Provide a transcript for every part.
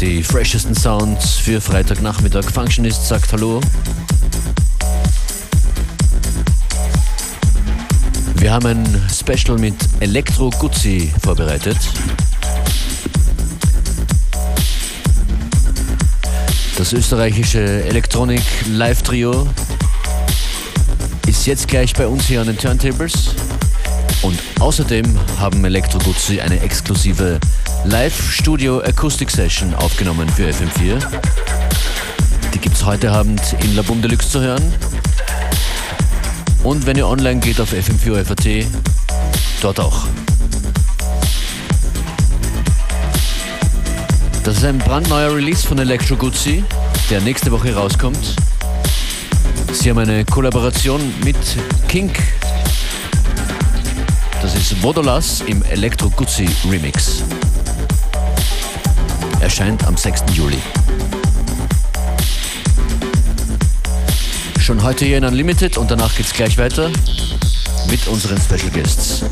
Die freshesten Sounds für Freitagnachmittag. Functionist sagt Hallo. Wir haben ein Special mit Elektro Guzzi vorbereitet. Das österreichische Electronic Live Trio ist jetzt gleich bei uns hier an den Turntables. Und außerdem haben Elektro Guzzi eine exklusive Live-Studio Acoustic Session aufgenommen für FM4. Die gibt es heute Abend in La Boom Deluxe zu hören. Und wenn ihr online geht auf FM4 dort auch. Das ist ein brandneuer Release von Electro Guzzi, der nächste Woche rauskommt. Sie haben eine Kollaboration mit Kink. Das ist Vodolas im Electro Guzzi Remix erscheint am 6. Juli. Schon heute hier in Unlimited und danach geht's gleich weiter mit unseren Special Guests.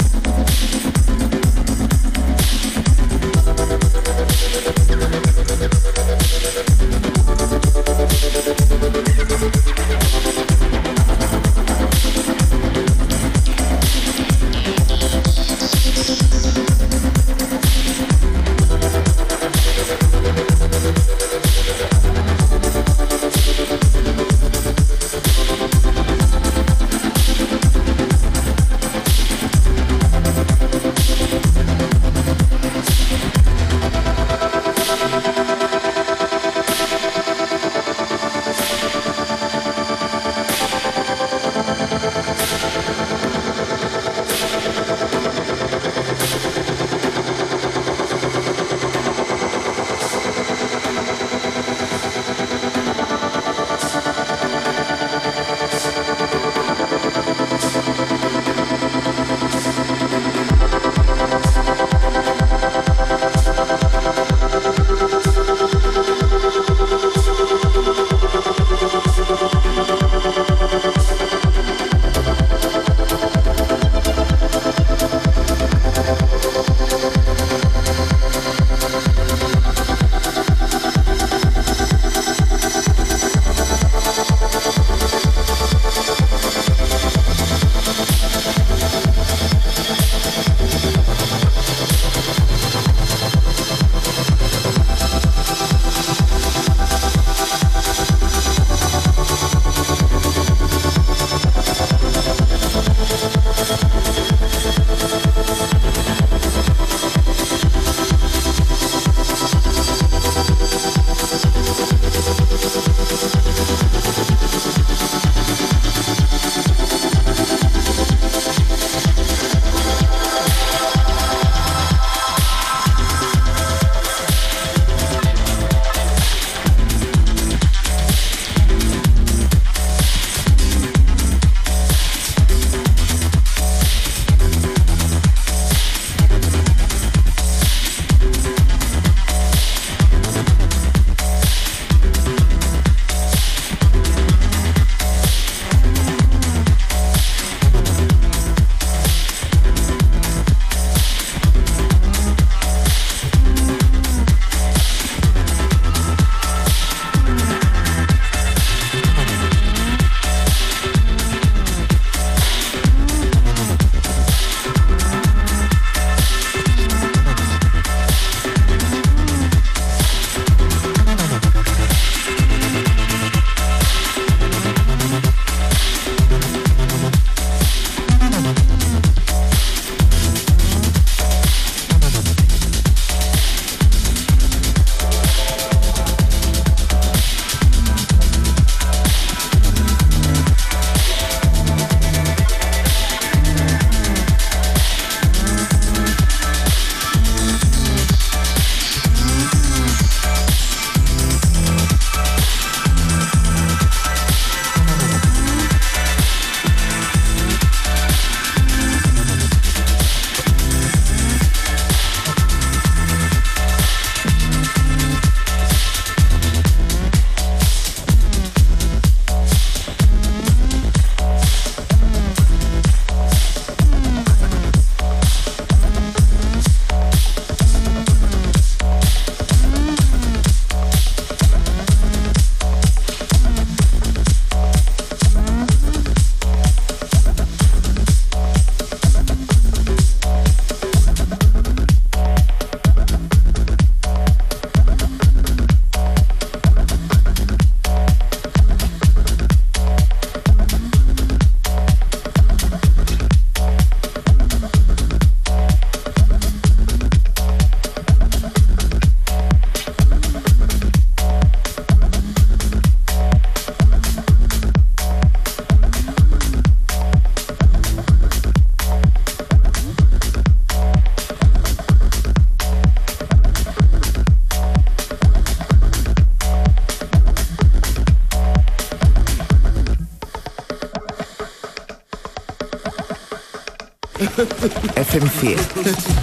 FM4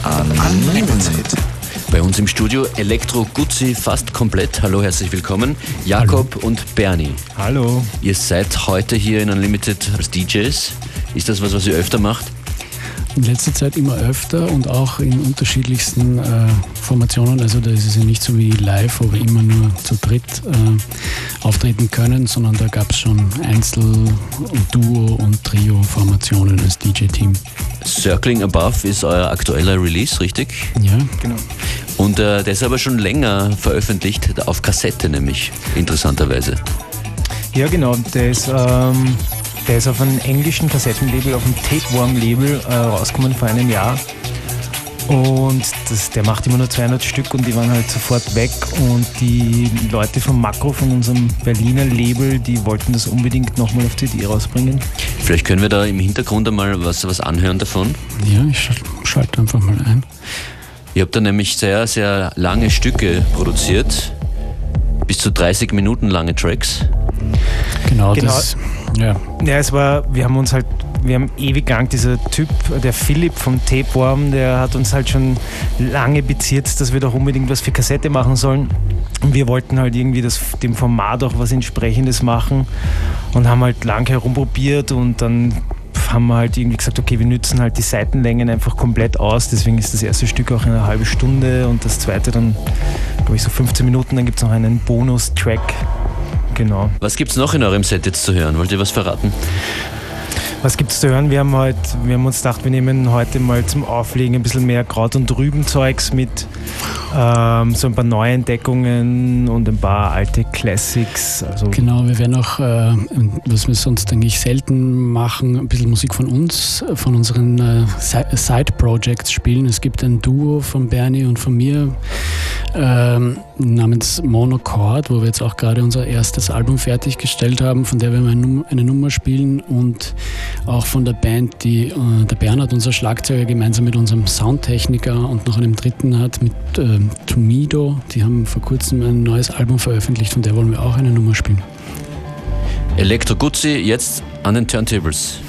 Unlimited. Bei uns im Studio Elektro Guzzi fast komplett. Hallo, herzlich willkommen. Jakob Hallo. und Bernie. Hallo. Ihr seid heute hier in Unlimited als DJs. Ist das was, was ihr öfter macht? in letzter Zeit immer öfter und auch in unterschiedlichsten äh, Formationen. Also da ist es ja nicht so wie live, wo wir immer nur zu dritt äh, auftreten können, sondern da gab es schon Einzel-, Duo- und Trio-Formationen als DJ-Team. Circling Above ist euer aktueller Release, richtig? Ja, genau. Und äh, der ist aber schon länger veröffentlicht, auf Kassette nämlich, interessanterweise. Ja, genau. Der ist ähm, der ist auf einem englischen Kassettenlabel, auf dem Tapeworm-Label äh, rausgekommen vor einem Jahr. Und das, der macht immer nur 200 Stück und die waren halt sofort weg. Und die Leute vom Makro, von unserem Berliner Label, die wollten das unbedingt nochmal auf CD rausbringen. Vielleicht können wir da im Hintergrund einmal was, was anhören davon. Ja, ich schalte einfach mal ein. Ihr habt da nämlich sehr, sehr lange Stücke produziert. Bis zu 30 Minuten lange Tracks. Genau, genau. das ja. Ja, es war, wir haben uns halt, wir haben ewig lang, dieser Typ, der Philipp vom Tapeworm, der hat uns halt schon lange beziert, dass wir doch unbedingt was für Kassette machen sollen. Und wir wollten halt irgendwie das, dem Format auch was entsprechendes machen und haben halt lang herumprobiert und dann haben wir halt irgendwie gesagt, okay, wir nützen halt die Seitenlängen einfach komplett aus. Deswegen ist das erste Stück auch eine halbe Stunde und das zweite dann, glaube ich, so 15 Minuten. Dann gibt es noch einen Bonus-Track, Genau. Was gibt es noch in eurem Set jetzt zu hören? Wollt ihr was verraten? Was gibt es zu hören? Wir haben, heute, wir haben uns gedacht, wir nehmen heute mal zum Auflegen ein bisschen mehr Kraut- und Rübenzeugs mit. Ähm, so ein paar Neuentdeckungen und ein paar alte Classics. Also genau, wir werden auch, äh, was wir sonst eigentlich selten machen, ein bisschen Musik von uns, von unseren äh, Side-Projects spielen. Es gibt ein Duo von Bernie und von mir ähm, namens Monochord, wo wir jetzt auch gerade unser erstes Album fertiggestellt haben, von der wir eine Nummer spielen und auch von der Band, die äh, der Bernhard, unser Schlagzeuger, gemeinsam mit unserem Soundtechniker und noch einem dritten hat, mit äh, Tumido. Die haben vor kurzem ein neues Album veröffentlicht, von der wollen wir auch eine Nummer spielen. Elektro Guzzi jetzt an den Turntables.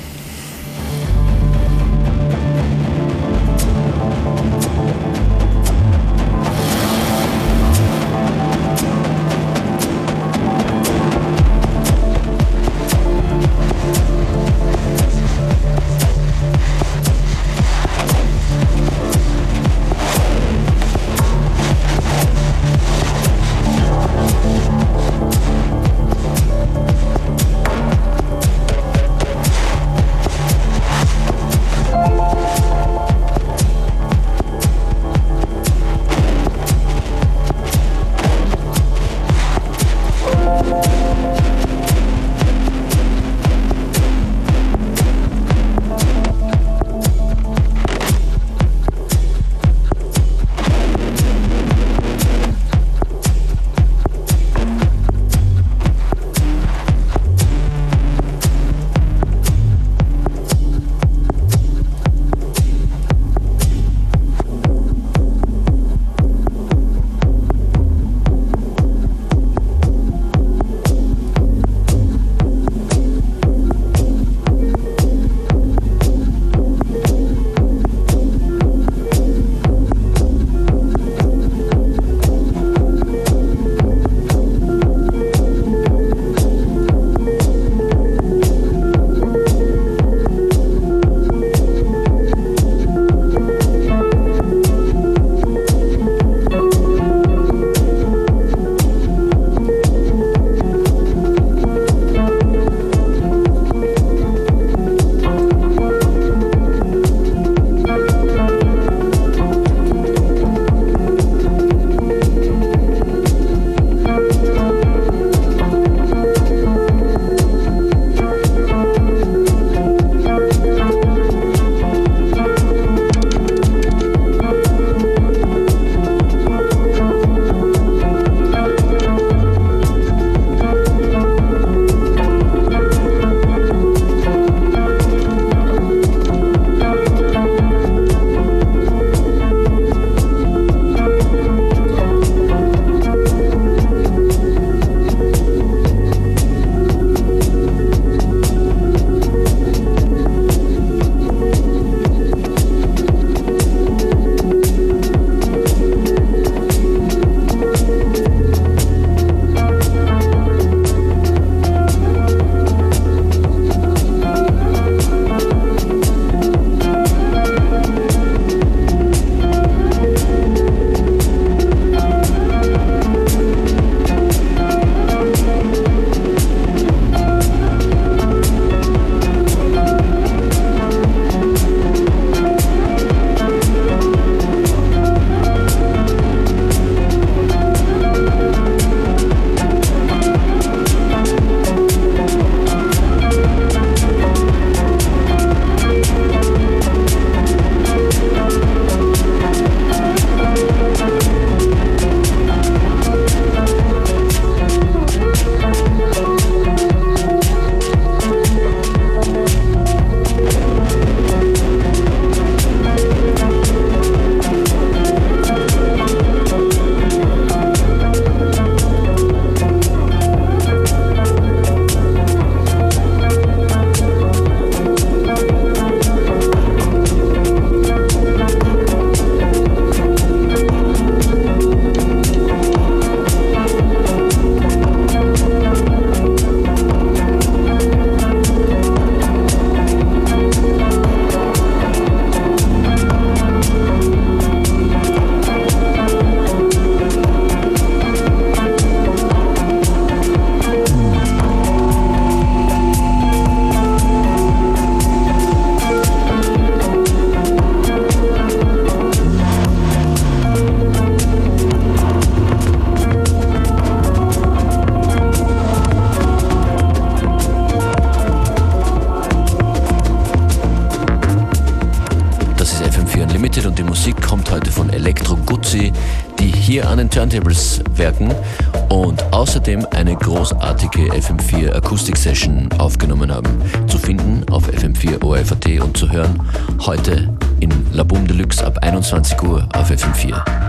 Heute in La Boom Deluxe ab 21 Uhr auf FM4.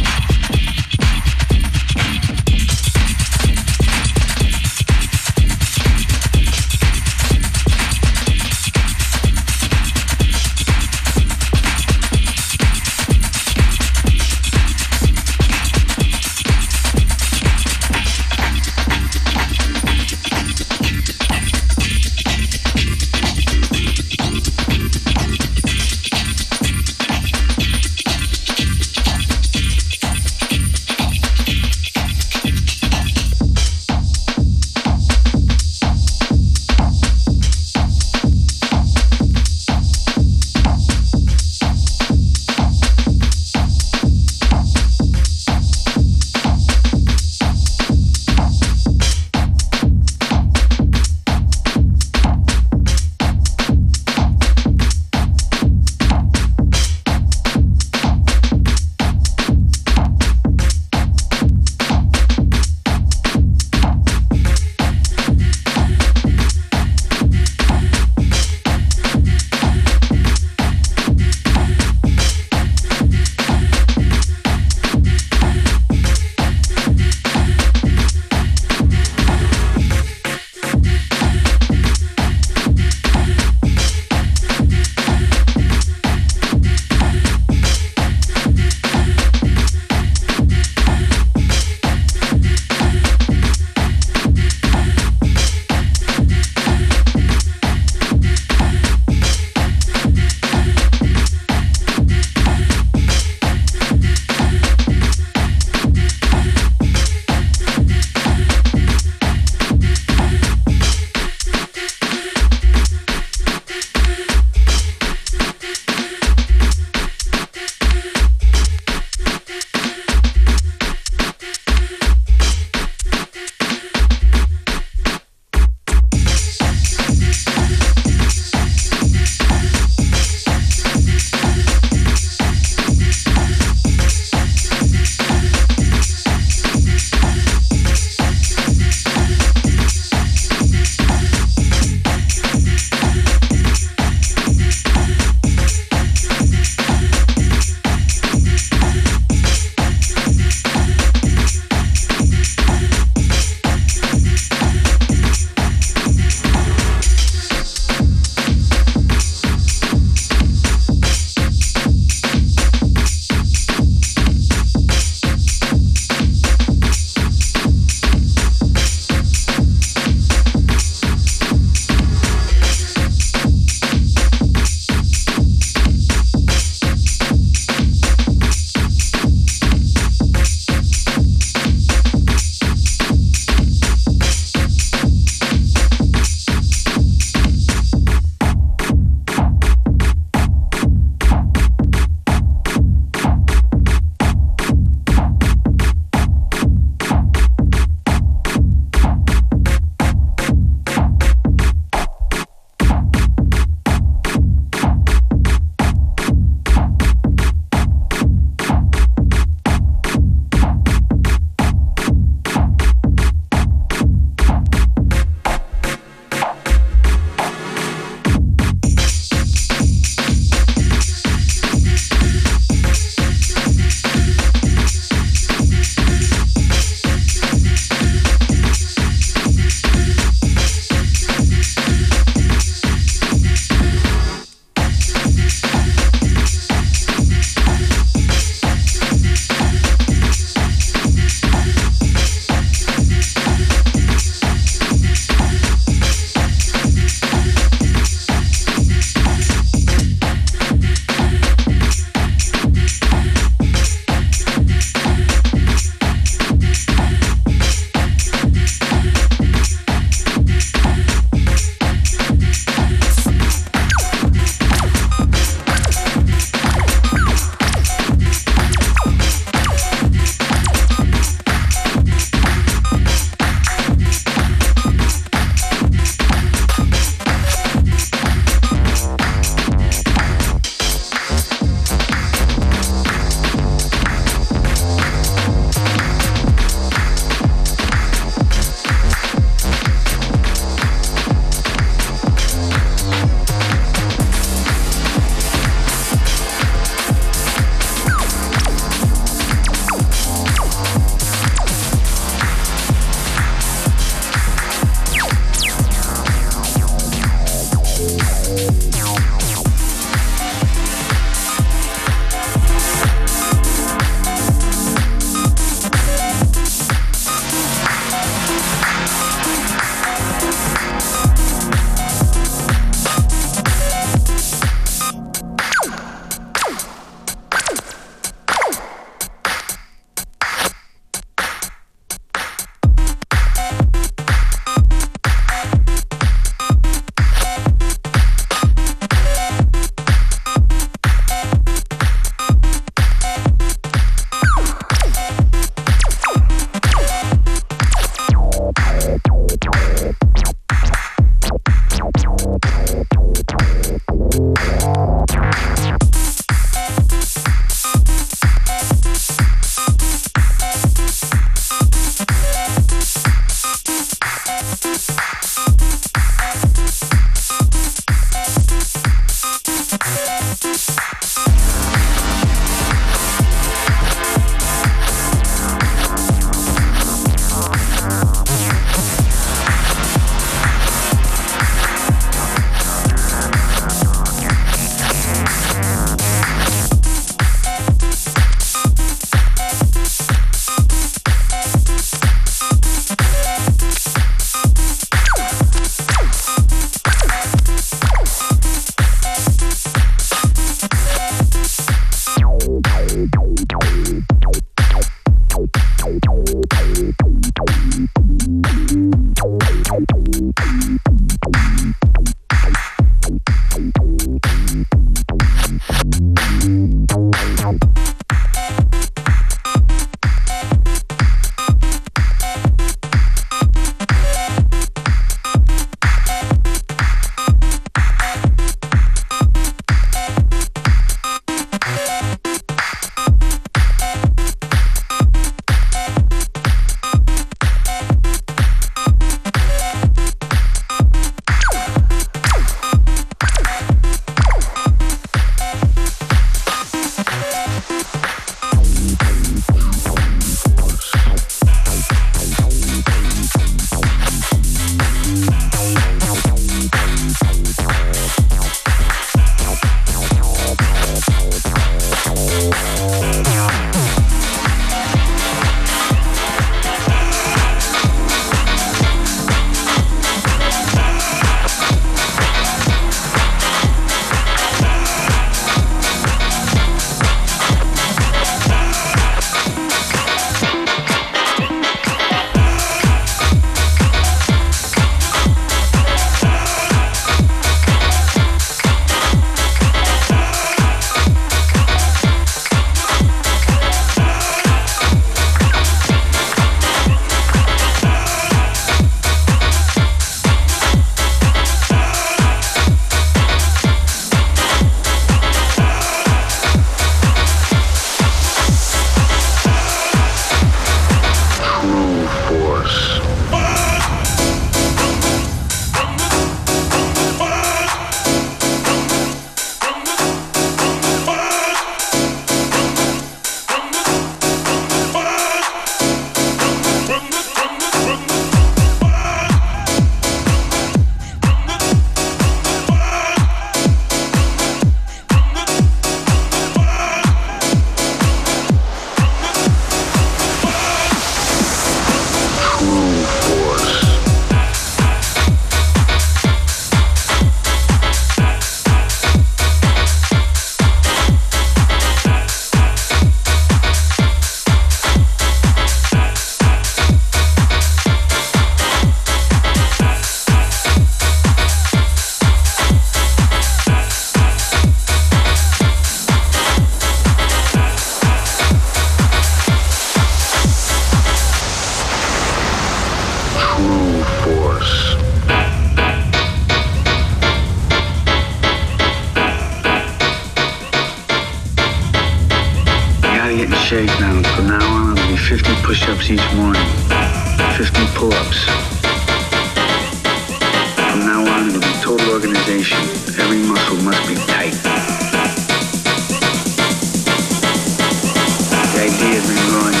ideas and ruin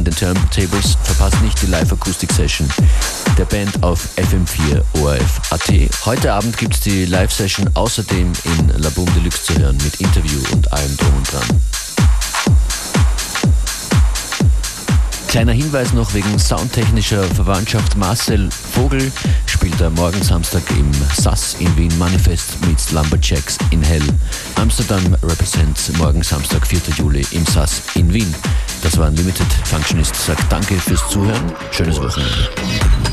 an den Turntables. Verpasst nicht die Live-Akustik-Session der Band auf FM4 ORF.at. Heute Abend gibt es die Live-Session außerdem in La Boom Deluxe zu hören mit Interview und allem drum und dran. Kleiner Hinweis noch wegen soundtechnischer Verwandtschaft. Marcel Vogel spielt am morgen Samstag im SAS in Wien Manifest meets Lumberjacks in Hell. Amsterdam represents morgen Samstag, 4. Juli im SAS in Wien. Das war Unlimited. Functionist sagt Danke fürs Zuhören. Schönes Wochenende.